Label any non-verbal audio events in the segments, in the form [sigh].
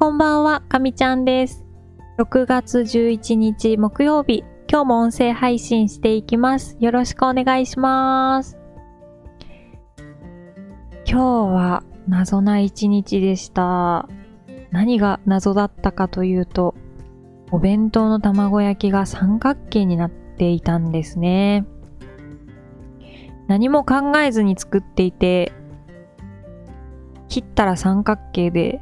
こんばんは、かみちゃんです。6月11日木曜日、今日も音声配信していきます。よろしくお願いします。今日は謎な一日でした。何が謎だったかというと、お弁当の卵焼きが三角形になっていたんですね。何も考えずに作っていて、切ったら三角形で、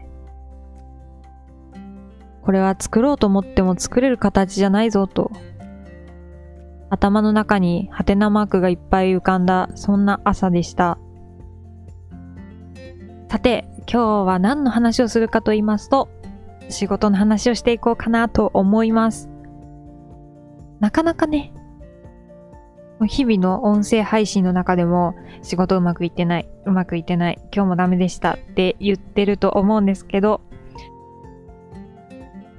これは作ろうと思っても作れる形じゃないぞと。頭の中にハテナマークがいっぱい浮かんだ、そんな朝でした。さて、今日は何の話をするかと言いますと、仕事の話をしていこうかなと思います。なかなかね、日々の音声配信の中でも仕事うまくいってない、うまくいってない、今日もダメでしたって言ってると思うんですけど、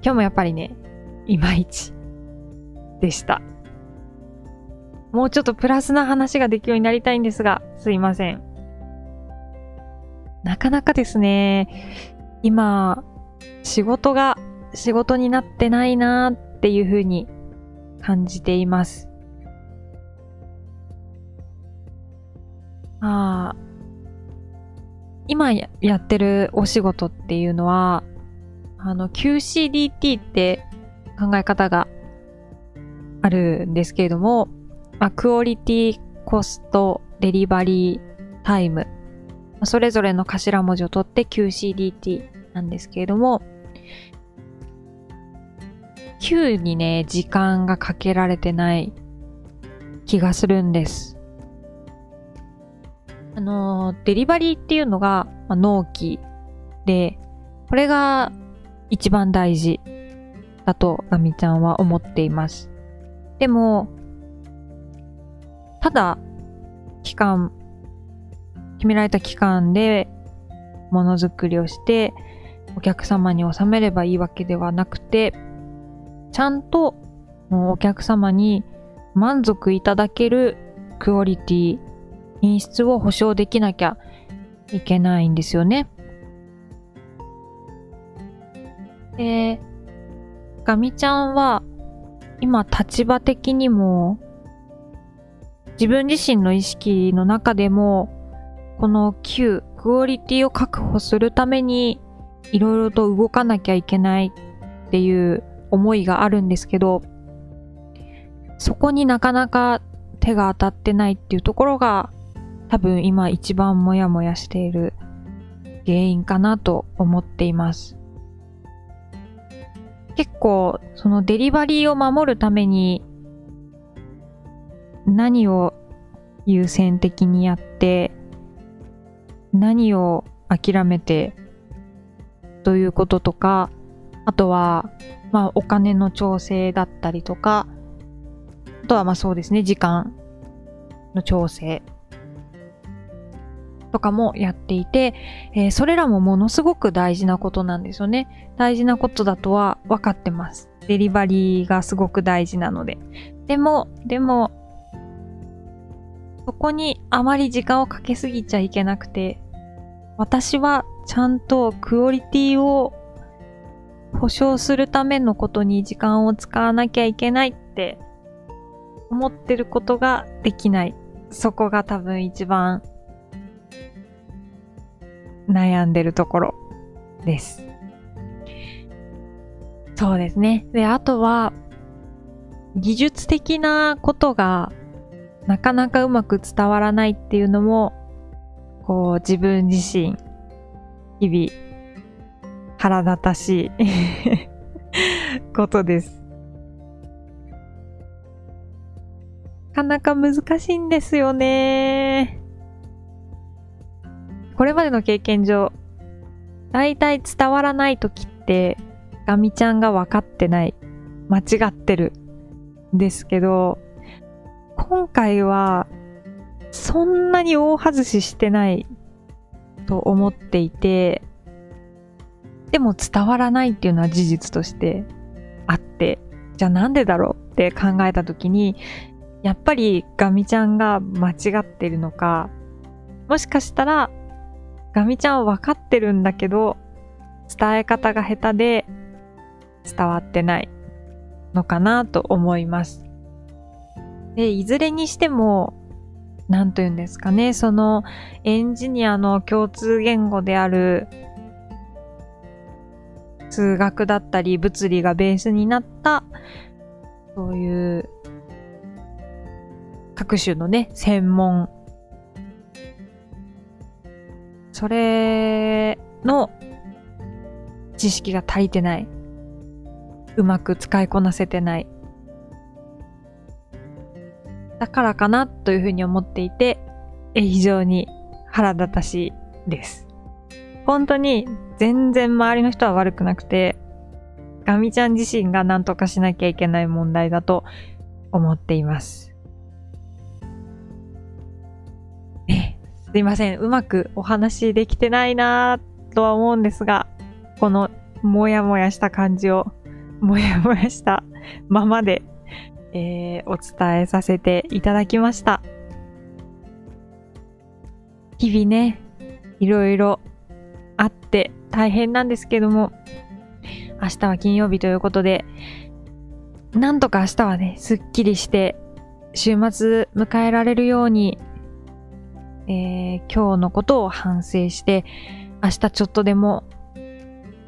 今日もやっぱりね、いまいちでした。もうちょっとプラスな話ができるようになりたいんですが、すいません。なかなかですね、今、仕事が仕事になってないなーっていうふうに感じています。ああ、今ややってるお仕事っていうのは、あの、QCDT って考え方があるんですけれども、まあ、クオリティ、コスト、デリバリー、タイム、それぞれの頭文字を取って QCDT なんですけれども、Q にね、時間がかけられてない気がするんです。あの、デリバリーっていうのが、まあ、納期で、これが一番大事だとガミちゃんは思っています。でも、ただ、期間、決められた期間でものづくりをして、お客様に収めればいいわけではなくて、ちゃんとお客様に満足いただけるクオリティ、品質を保証できなきゃいけないんですよね。で、ガミちゃんは今立場的にも自分自身の意識の中でもこの Q、クオリティを確保するためにいろいろと動かなきゃいけないっていう思いがあるんですけど、そこになかなか手が当たってないっていうところが多分今一番モヤモヤしている原因かなと思っています。結構そのデリバリーを守るために何を優先的にやって何を諦めてということとかあとはまあお金の調整だったりとかあとはまあそうですね時間の調整。とかもやっていて、えーそれらもものすごく大事なことなんですよね。大事なことだとは分かってます。デリバリーがすごく大事なので。でも、でも、そこにあまり時間をかけすぎちゃいけなくて、私はちゃんとクオリティを保証するためのことに時間を使わなきゃいけないって思ってることができない。そこが多分一番悩んでるところです。そうですね。で、あとは、技術的なことがなかなかうまく伝わらないっていうのも、こう自分自身、日々、腹立たしい [laughs] ことです。なかなか難しいんですよね。これまでの経験上、だいたい伝わらないときって、ガミちゃんが分かってない、間違ってる、んですけど、今回は、そんなに大外ししてないと思っていて、でも伝わらないっていうのは事実としてあって、じゃあなんでだろうって考えたときに、やっぱりガミちゃんが間違ってるのか、もしかしたらガミちゃんは分かってるんだけど、伝え方が下手で伝わってないのかなと思います。で、いずれにしても、なんと言うんですかね、そのエンジニアの共通言語である数学だったり物理がベースになったそういう各種のね、専門それの知識が足りてない。うまく使いこなせてない。だからかなというふうに思っていて、え非常に腹立たしいです。本当に全然周りの人は悪くなくて、ガミちゃん自身が何とかしなきゃいけない問題だと思っています。すいません。うまくお話できてないなとは思うんですが、このもやもやした感じを、もやもやしたままで、えー、お伝えさせていただきました。日々ね、いろいろあって大変なんですけども、明日は金曜日ということで、なんとか明日はね、すっきりして、週末迎えられるようにえー、今日のことを反省して、明日ちょっとでも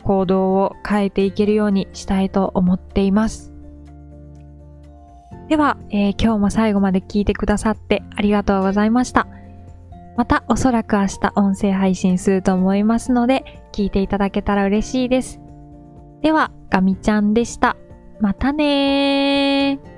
行動を変えていけるようにしたいと思っています。では、えー、今日も最後まで聞いてくださってありがとうございました。またおそらく明日音声配信すると思いますので、聞いていただけたら嬉しいです。では、ガミちゃんでした。またねー。